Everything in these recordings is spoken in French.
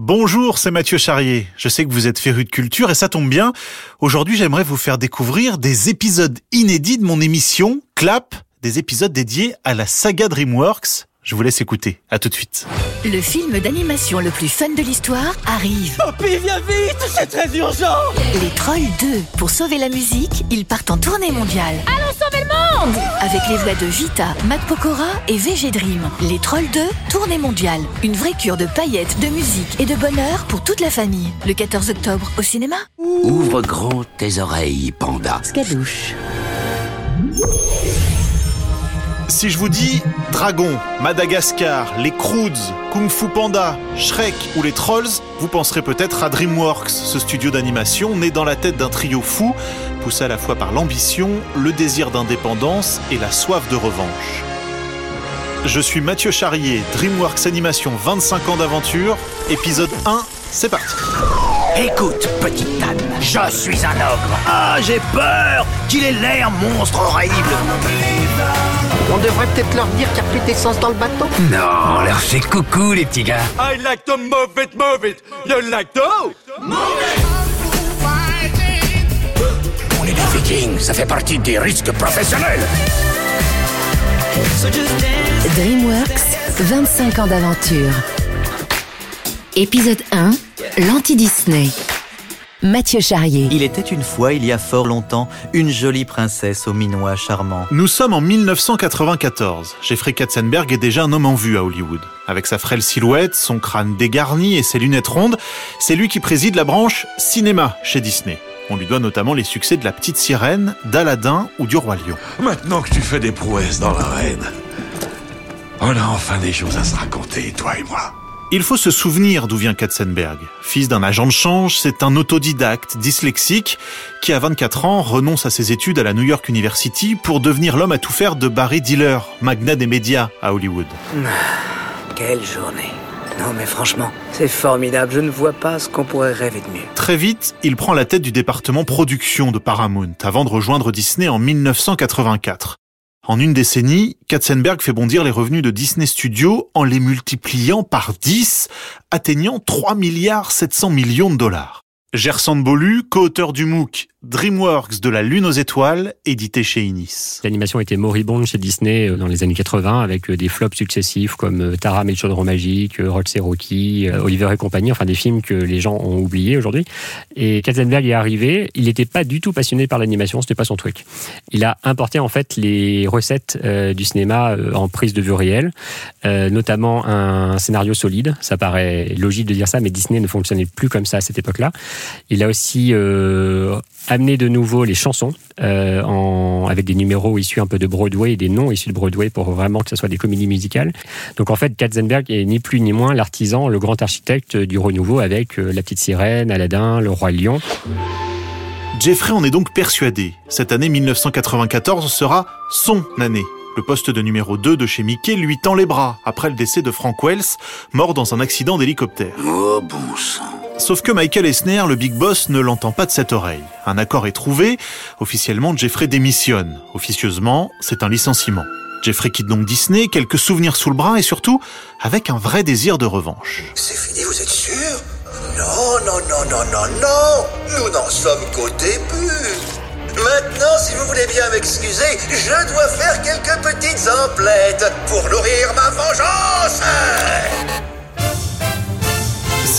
Bonjour, c'est Mathieu Charrier. Je sais que vous êtes féru de culture et ça tombe bien. Aujourd'hui, j'aimerais vous faire découvrir des épisodes inédits de mon émission Clap, des épisodes dédiés à la saga DreamWorks. Je vous laisse écouter. À tout de suite. Le film d'animation le plus fun de l'histoire arrive. Papy, viens vite, c'est très urgent Les Trolls 2. Pour sauver la musique, ils partent en tournée mondiale. Allons sauver le monde Avec les voix de Vita, Matt Pokora et VG Dream. Les Trolls 2, tournée mondiale. Une vraie cure de paillettes, de musique et de bonheur pour toute la famille. Le 14 octobre au cinéma. Ouvre grand tes oreilles, panda. Skadouche. Si je vous dis Dragon, Madagascar, les Croods, Kung Fu Panda, Shrek ou les Trolls, vous penserez peut-être à DreamWorks, ce studio d'animation né dans la tête d'un trio fou, poussé à la fois par l'ambition, le désir d'indépendance et la soif de revanche. Je suis Mathieu Charrier, DreamWorks Animation 25 ans d'aventure, épisode 1, c'est parti. Écoute, petite Anne, je suis un ogre. Ah, j'ai peur qu'il ait l'air monstre horrible. On devrait peut-être leur dire qu'il n'y a plus d'essence dans le bateau. Non, on leur fait coucou, les petits gars. I like to move it, move it You like to On est des vikings, ça fait partie des risques professionnels. DreamWorks, 25 ans d'aventure. Épisode 1, l'anti-Disney. Mathieu Charrier. Il était une fois, il y a fort longtemps, une jolie princesse au minois charmant. Nous sommes en 1994. Jeffrey Katzenberg est déjà un homme en vue à Hollywood. Avec sa frêle silhouette, son crâne dégarni et ses lunettes rondes, c'est lui qui préside la branche cinéma chez Disney. On lui doit notamment les succès de La Petite Sirène, d'Aladin ou du Roi Lion. Maintenant que tu fais des prouesses dans l'arène, on a enfin des choses à se raconter, toi et moi. Il faut se souvenir d'où vient Katzenberg. Fils d'un agent de change, c'est un autodidacte dyslexique qui, à 24 ans, renonce à ses études à la New York University pour devenir l'homme à tout faire de Barry Diller, magnat des médias à Hollywood. Quelle journée. Non mais franchement, c'est formidable. Je ne vois pas ce qu'on pourrait rêver de mieux. Très vite, il prend la tête du département production de Paramount avant de rejoindre Disney en 1984. En une décennie, Katzenberg fait bondir les revenus de Disney Studios en les multipliant par 10, atteignant 3 milliards 700 millions de dollars. Gerson Bolu, co-auteur du MOOC DreamWorks de la Lune aux étoiles, édité chez Inis. L'animation était moribonde chez Disney euh, dans les années 80 avec euh, des flops successifs comme euh, Tara et le chaudron magique, Rolls et Rocky, Oliver et compagnie, enfin des films que les gens ont oubliés aujourd'hui. Et Katzenberg est arrivé, il n'était pas du tout passionné par l'animation, c'était pas son truc. Il a importé en fait les recettes du cinéma en prise de vue réelle, notamment un scénario solide. Ça paraît logique de dire ça, mais Disney ne fonctionnait plus comme ça à cette époque-là. Il a aussi euh, amené de nouveau les chansons euh, en, avec des numéros issus un peu de Broadway et des noms issus de Broadway pour vraiment que ce soit des comédies musicales. Donc en fait, Katzenberg est ni plus ni moins l'artisan, le grand architecte du renouveau avec euh, La Petite Sirène, Aladdin, Le Roi Lion. Jeffrey en est donc persuadé. Cette année 1994 sera son année. Le poste de numéro 2 de chez Mickey lui tend les bras après le décès de Frank Wells, mort dans un accident d'hélicoptère. Oh, bon sang. Sauf que Michael Eisner, le big boss, ne l'entend pas de cette oreille. Un accord est trouvé. Officiellement, Jeffrey démissionne. Officieusement, c'est un licenciement. Jeffrey quitte donc Disney, quelques souvenirs sous le bras et surtout avec un vrai désir de revanche. C'est fini, vous êtes sûr? Non, non, non, non, non, non Nous n'en sommes qu'au début Maintenant, si vous voulez bien m'excuser, je dois faire quelques petites emplettes pour nourrir ma vengeance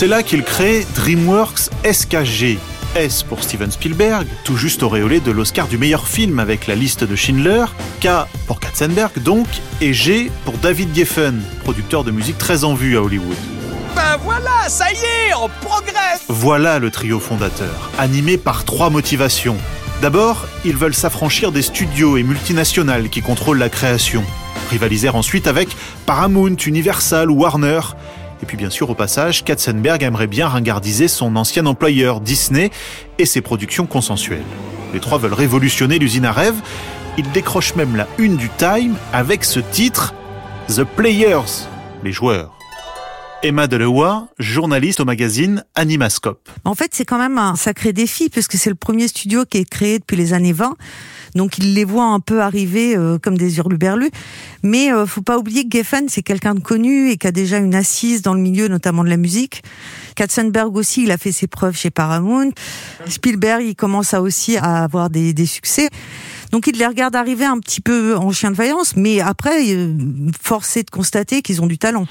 C'est là qu'il crée DreamWorks SKG. S pour Steven Spielberg, tout juste auréolé de l'Oscar du meilleur film avec la liste de Schindler, K pour Katzenberg donc, et G pour David Geffen, producteur de musique très en vue à Hollywood. Ben voilà, ça y est, on progresse Voilà le trio fondateur, animé par trois motivations. D'abord, ils veulent s'affranchir des studios et multinationales qui contrôlent la création. Rivaliser ensuite avec Paramount, Universal ou Warner. Et puis bien sûr, au passage, Katzenberg aimerait bien ringardiser son ancien employeur Disney et ses productions consensuelles. Les trois veulent révolutionner l'usine à rêve. Ils décrochent même la une du Time avec ce titre The Players, les joueurs. Emma Delewa, journaliste au magazine Animascope. En fait, c'est quand même un sacré défi puisque c'est le premier studio qui est créé depuis les années 20. Donc il les voit un peu arriver euh, comme des hurluberlus. Mais euh, faut pas oublier que Geffen, c'est quelqu'un de connu et qui a déjà une assise dans le milieu, notamment de la musique. Katzenberg aussi, il a fait ses preuves chez Paramount. Spielberg, il commence à aussi à avoir des, des succès. Donc il les regarde arriver un petit peu en chien de faïence, mais après, euh, forcé de constater qu'ils ont du talent.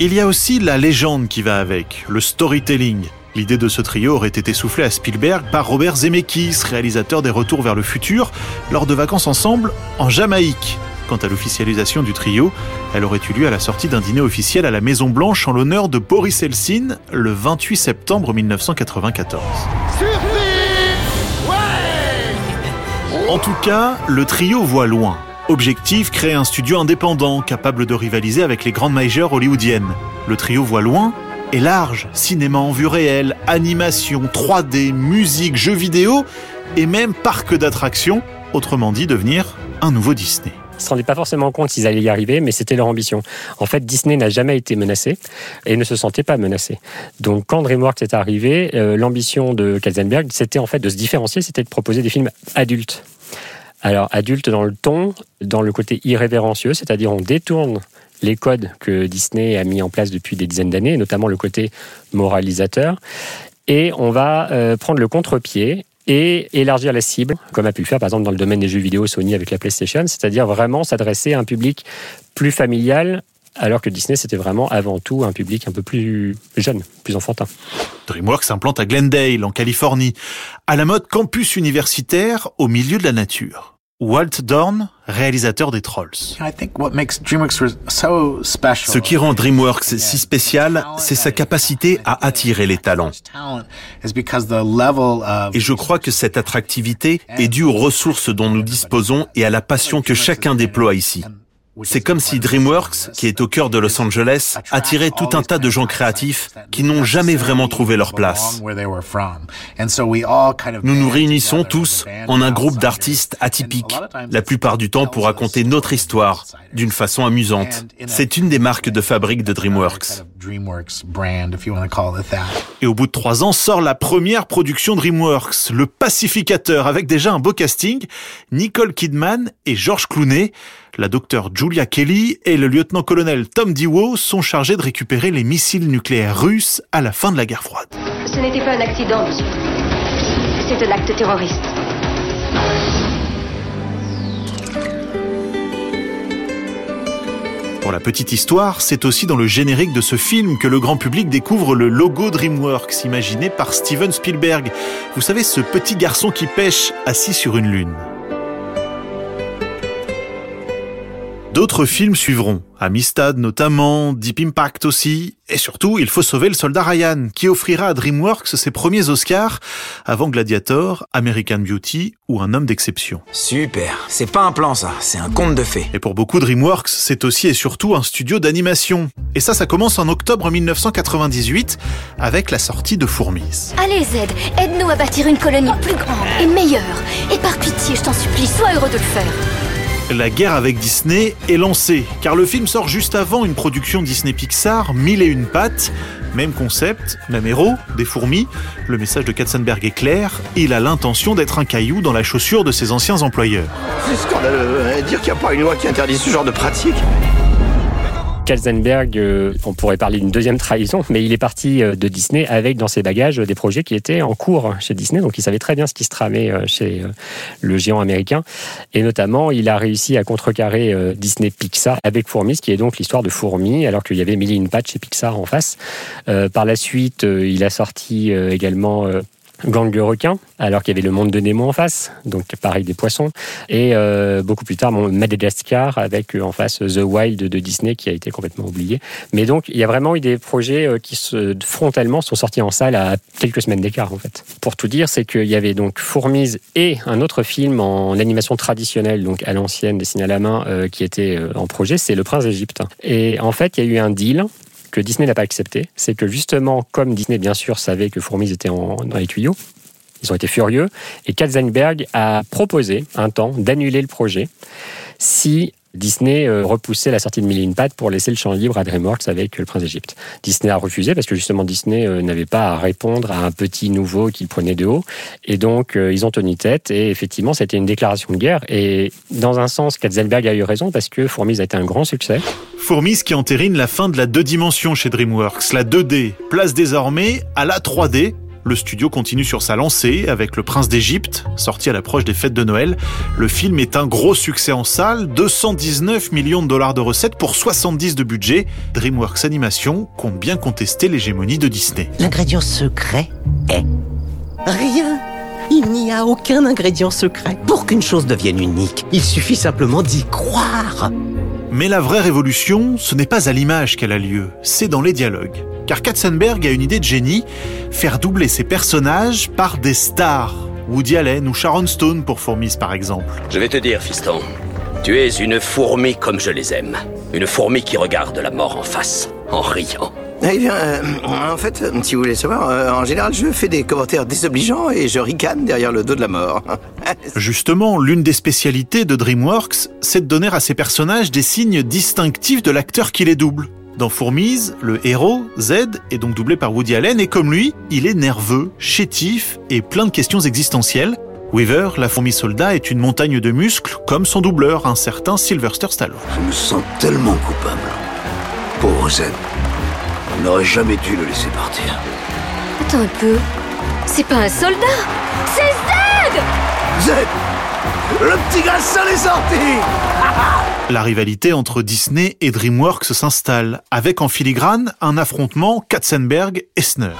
Il y a aussi la légende qui va avec, le storytelling. L'idée de ce trio aurait été soufflée à Spielberg par Robert Zemeckis, réalisateur des Retours vers le futur, lors de vacances ensemble en Jamaïque. Quant à l'officialisation du trio, elle aurait eu lieu à la sortie d'un dîner officiel à la Maison Blanche en l'honneur de Boris Eltsine le 28 septembre 1994. En tout cas, le trio voit loin. Objectif, créer un studio indépendant capable de rivaliser avec les grandes majors hollywoodiennes. Le trio voit loin et large. Cinéma en vue réelle, animation, 3D, musique, jeux vidéo et même parc d'attractions. Autrement dit, devenir un nouveau Disney. Ne se rendaient pas forcément compte s'ils allaient y arriver, mais c'était leur ambition. En fait, Disney n'a jamais été menacé et ne se sentait pas menacé. Donc, quand DreamWorks est arrivé, euh, l'ambition de Katzenberg, c'était en fait de se différencier, c'était de proposer des films adultes. Alors, adultes dans le ton, dans le côté irrévérencieux, c'est-à-dire on détourne les codes que Disney a mis en place depuis des dizaines d'années, notamment le côté moralisateur, et on va euh, prendre le contre-pied et élargir la cible, comme a pu le faire par exemple dans le domaine des jeux vidéo Sony avec la PlayStation, c'est-à-dire vraiment s'adresser à un public plus familial, alors que Disney c'était vraiment avant tout un public un peu plus jeune, plus enfantin. DreamWorks s'implante à Glendale, en Californie, à la mode campus universitaire au milieu de la nature. Walt Dorn, réalisateur des Trolls. Ce qui rend DreamWorks si spécial, c'est sa capacité à attirer les talents. Et je crois que cette attractivité est due aux ressources dont nous disposons et à la passion que chacun déploie ici. C'est comme si DreamWorks, qui est au cœur de Los Angeles, attirait tout un tas de gens créatifs qui n'ont jamais vraiment trouvé leur place. Nous nous réunissons tous en un groupe d'artistes atypiques, la plupart du temps pour raconter notre histoire d'une façon amusante. C'est une des marques de fabrique de DreamWorks. Et au bout de trois ans sort la première production DreamWorks, Le Pacificateur, avec déjà un beau casting, Nicole Kidman et George Clooney. La docteure Julia Kelly et le lieutenant-colonel Tom Dewey sont chargés de récupérer les missiles nucléaires russes à la fin de la guerre froide. Ce n'était pas un accident, monsieur. C'est un acte terroriste. Pour la petite histoire, c'est aussi dans le générique de ce film que le grand public découvre le logo DreamWorks imaginé par Steven Spielberg. Vous savez, ce petit garçon qui pêche assis sur une lune. D'autres films suivront, Amistad notamment, Deep Impact aussi, et surtout, il faut sauver le soldat Ryan, qui offrira à DreamWorks ses premiers Oscars avant Gladiator, American Beauty ou Un homme d'exception. Super, c'est pas un plan ça, c'est un conte de fées. Et pour beaucoup, DreamWorks, c'est aussi et surtout un studio d'animation. Et ça, ça commence en octobre 1998 avec la sortie de Fourmis. Allez Zed, aide-nous à bâtir une colonie plus grande et meilleure. Et par pitié, je t'en supplie, sois heureux de le faire. La guerre avec Disney est lancée, car le film sort juste avant une production Disney Pixar, Mille et une pattes. Même concept, même des fourmis. Le message de Katzenberg est clair, il a l'intention d'être un caillou dans la chaussure de ses anciens employeurs. C'est scandaleux, dire qu'il n'y a pas une loi qui interdit ce genre de pratique. Katzenberg, euh, on pourrait parler d'une deuxième trahison, mais il est parti euh, de Disney avec dans ses bagages des projets qui étaient en cours chez Disney, donc il savait très bien ce qui se tramait euh, chez le géant américain. Et notamment, il a réussi à contrecarrer Disney Pixar avec Fourmis, qui est donc l'histoire de Fourmis, alors qu'il y avait Millie Patch chez Pixar en face. par la suite, il a sorti également Gang de requins, alors qu'il y avait le monde de Nemo en face, donc pareil des poissons, et euh, beaucoup plus tard Madagascar avec euh, en face The Wild de Disney qui a été complètement oublié. Mais donc il y a vraiment eu des projets euh, qui se, frontalement sont sortis en salle à quelques semaines d'écart en fait. Pour tout dire, c'est qu'il y avait donc Fourmise et un autre film en animation traditionnelle, donc à l'ancienne, dessiné à la main, qui était en projet, c'est Le Prince d'Égypte. Et en fait, il y a eu un deal Disney n'a pas accepté, c'est que justement, comme Disney bien sûr savait que Fourmis était dans les tuyaux, ils ont été furieux et Katzenberg a proposé un temps d'annuler le projet si Disney euh, repoussait la sortie de Mille et pour laisser le champ libre à DreamWorks avec Le Prince d'Égypte. Disney a refusé parce que justement Disney euh, n'avait pas à répondre à un petit nouveau qu'il prenait de haut. Et donc euh, ils ont tenu tête et effectivement c'était une déclaration de guerre. Et dans un sens, Katzenberg a eu raison parce que Fourmise a été un grand succès. Fourmise qui entérine la fin de la deux dimensions chez DreamWorks, la 2D, place désormais à la 3D le studio continue sur sa lancée avec Le Prince d'Égypte, sorti à l'approche des fêtes de Noël. Le film est un gros succès en salle, 219 millions de dollars de recettes pour 70 de budget. DreamWorks Animation compte bien contester l'hégémonie de Disney. L'ingrédient secret est rien. Il n'y a aucun ingrédient secret. Pour qu'une chose devienne unique, il suffit simplement d'y croire. Mais la vraie révolution, ce n'est pas à l'image qu'elle a lieu, c'est dans les dialogues. Car Katzenberg a une idée de génie, faire doubler ses personnages par des stars. Woody Allen ou Sharon Stone pour Fourmise par exemple. Je vais te dire, fiston, tu es une fourmi comme je les aime. Une fourmi qui regarde la mort en face, en riant. Eh bien, euh, en fait, si vous voulez savoir, euh, en général, je fais des commentaires désobligeants et je ricane derrière le dos de la mort. Justement, l'une des spécialités de DreamWorks, c'est de donner à ses personnages des signes distinctifs de l'acteur qui les double. Dans Fourmise, le héros, Z, est donc doublé par Woody Allen et comme lui, il est nerveux, chétif et plein de questions existentielles. Weaver, la fourmi soldat, est une montagne de muscles comme son doubleur, un certain Sylvester Stallone. Je me sens tellement coupable. Pauvre Z. On n'aurait jamais dû le laisser partir. Attends un peu. C'est pas un soldat C'est Z Z Le petit garçon est sorti La rivalité entre Disney et DreamWorks s'installe, avec en filigrane un affrontement Katzenberg-Essner.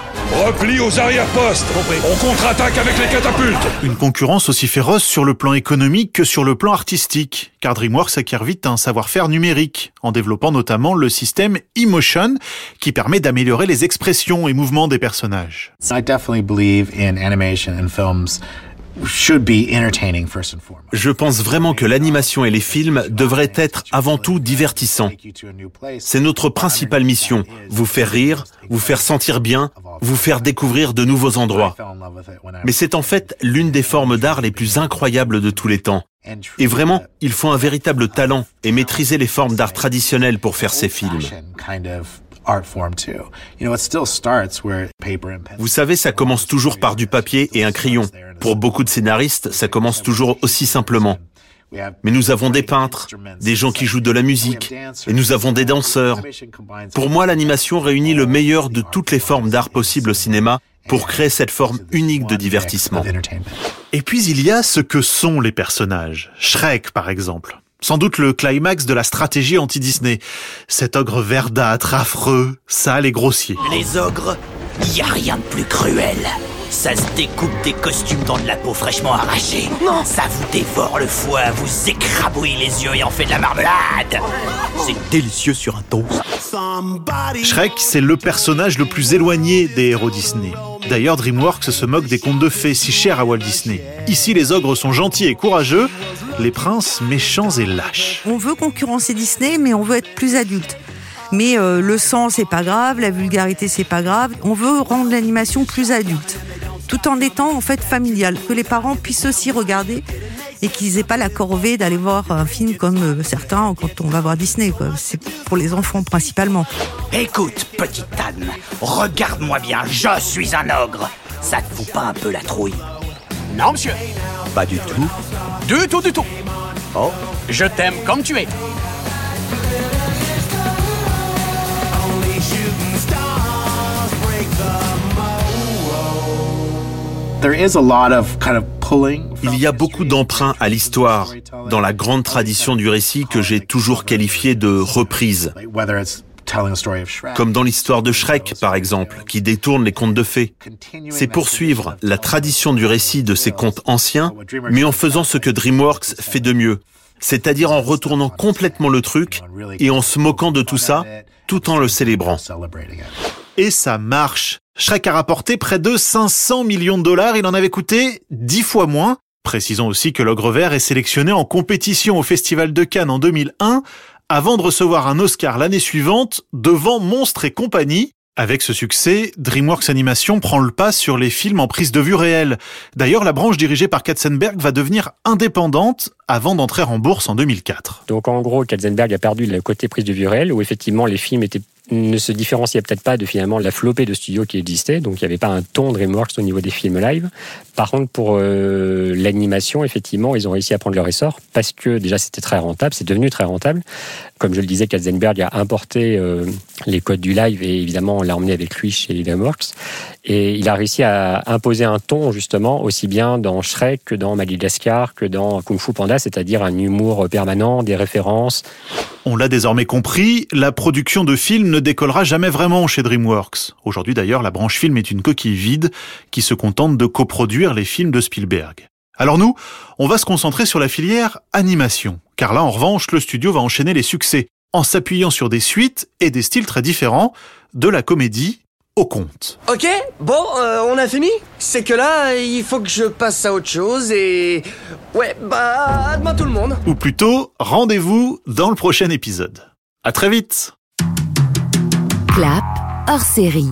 Repli aux arrière-postes On contre-attaque avec les catapultes Une concurrence aussi féroce sur le plan économique que sur le plan artistique, car DreamWorks acquiert vite un savoir-faire numérique, en développant notamment le système eMotion, qui permet d'améliorer les expressions et mouvements des personnages. I definitely believe in animation and films je pense vraiment que l'animation et les films devraient être avant tout divertissants. C'est notre principale mission, vous faire rire, vous faire sentir bien, vous faire découvrir de nouveaux endroits. Mais c'est en fait l'une des formes d'art les plus incroyables de tous les temps. Et vraiment, il faut un véritable talent et maîtriser les formes d'art traditionnelles pour faire ces films. Vous savez, ça commence toujours par du papier et un crayon. Pour beaucoup de scénaristes, ça commence toujours aussi simplement. Mais nous avons des peintres, des gens qui jouent de la musique, et nous avons des danseurs. Pour moi, l'animation réunit le meilleur de toutes les formes d'art possibles au cinéma pour créer cette forme unique de divertissement. Et puis il y a ce que sont les personnages. Shrek, par exemple. Sans doute le climax de la stratégie anti-Disney. Cet ogre verdâtre, affreux, sale et grossier. Les ogres, y a rien de plus cruel. Ça se découpe des costumes dans de la peau fraîchement arrachée. Non. Ça vous dévore le foie, vous écrabouille les yeux et en fait de la marmelade. C'est délicieux sur un toast. Shrek, c'est le personnage le plus éloigné des héros Disney. D'ailleurs, DreamWorks se moque des contes de fées si chers à Walt Disney. Ici, les ogres sont gentils et courageux, les princes méchants et lâches. On veut concurrencer Disney, mais on veut être plus adulte. Mais euh, le sang, c'est pas grave, la vulgarité, c'est pas grave. On veut rendre l'animation plus adulte, tout en étant en fait familial, que les parents puissent aussi regarder et qu'ils aient pas la corvée d'aller voir un film comme euh, certains quand on va voir Disney. C'est pour les enfants principalement. Écoute, petite Anne, regarde-moi bien, je suis un ogre. Ça te fout pas un peu la trouille? Non, monsieur. Pas du tout. Du tout, du tout. Oh. Je t'aime comme tu es. Il y a beaucoup d'emprunts à l'histoire dans la grande tradition du récit que j'ai toujours qualifié de reprise. Comme dans l'histoire de Shrek, par exemple, qui détourne les contes de fées. C'est poursuivre la tradition du récit de ces contes anciens, mais en faisant ce que DreamWorks fait de mieux. C'est-à-dire en retournant complètement le truc et en se moquant de tout ça, tout en le célébrant. Et ça marche. Shrek a rapporté près de 500 millions de dollars, il en avait coûté 10 fois moins. Précisons aussi que l'Ogre Vert est sélectionné en compétition au Festival de Cannes en 2001 avant de recevoir un Oscar l'année suivante devant Monstres et compagnie, Avec ce succès, DreamWorks Animation prend le pas sur les films en prise de vue réelle. D'ailleurs, la branche dirigée par Katzenberg va devenir indépendante avant d'entrer en bourse en 2004. Donc en gros, Katzenberg a perdu le côté prise de vue réelle, où effectivement les films étaient ne se différenciait peut-être pas de finalement la flopée de studios qui existait, donc il n'y avait pas un ton DreamWorks au niveau des films live. Par contre, pour euh, l'animation, effectivement, ils ont réussi à prendre leur essor parce que déjà c'était très rentable, c'est devenu très rentable. Comme je le disais, Katzenberg a importé euh, les codes du live et évidemment on l'a emmené avec lui chez DreamWorks. Et il a réussi à imposer un ton justement aussi bien dans Shrek que dans Madagascar que dans Kung Fu Panda, c'est-à-dire un humour permanent, des références. On l'a désormais compris, la production de films ne décollera jamais vraiment chez DreamWorks. Aujourd'hui d'ailleurs, la branche film est une coquille vide qui se contente de coproduire les films de Spielberg. Alors nous, on va se concentrer sur la filière animation, car là en revanche, le studio va enchaîner les succès en s'appuyant sur des suites et des styles très différents, de la comédie au compte. Ok, bon, euh, on a fini? C'est que là, il faut que je passe à autre chose et... Ouais, bah, à demain tout le monde. Ou plutôt, rendez-vous dans le prochain épisode. À très vite Clap hors série.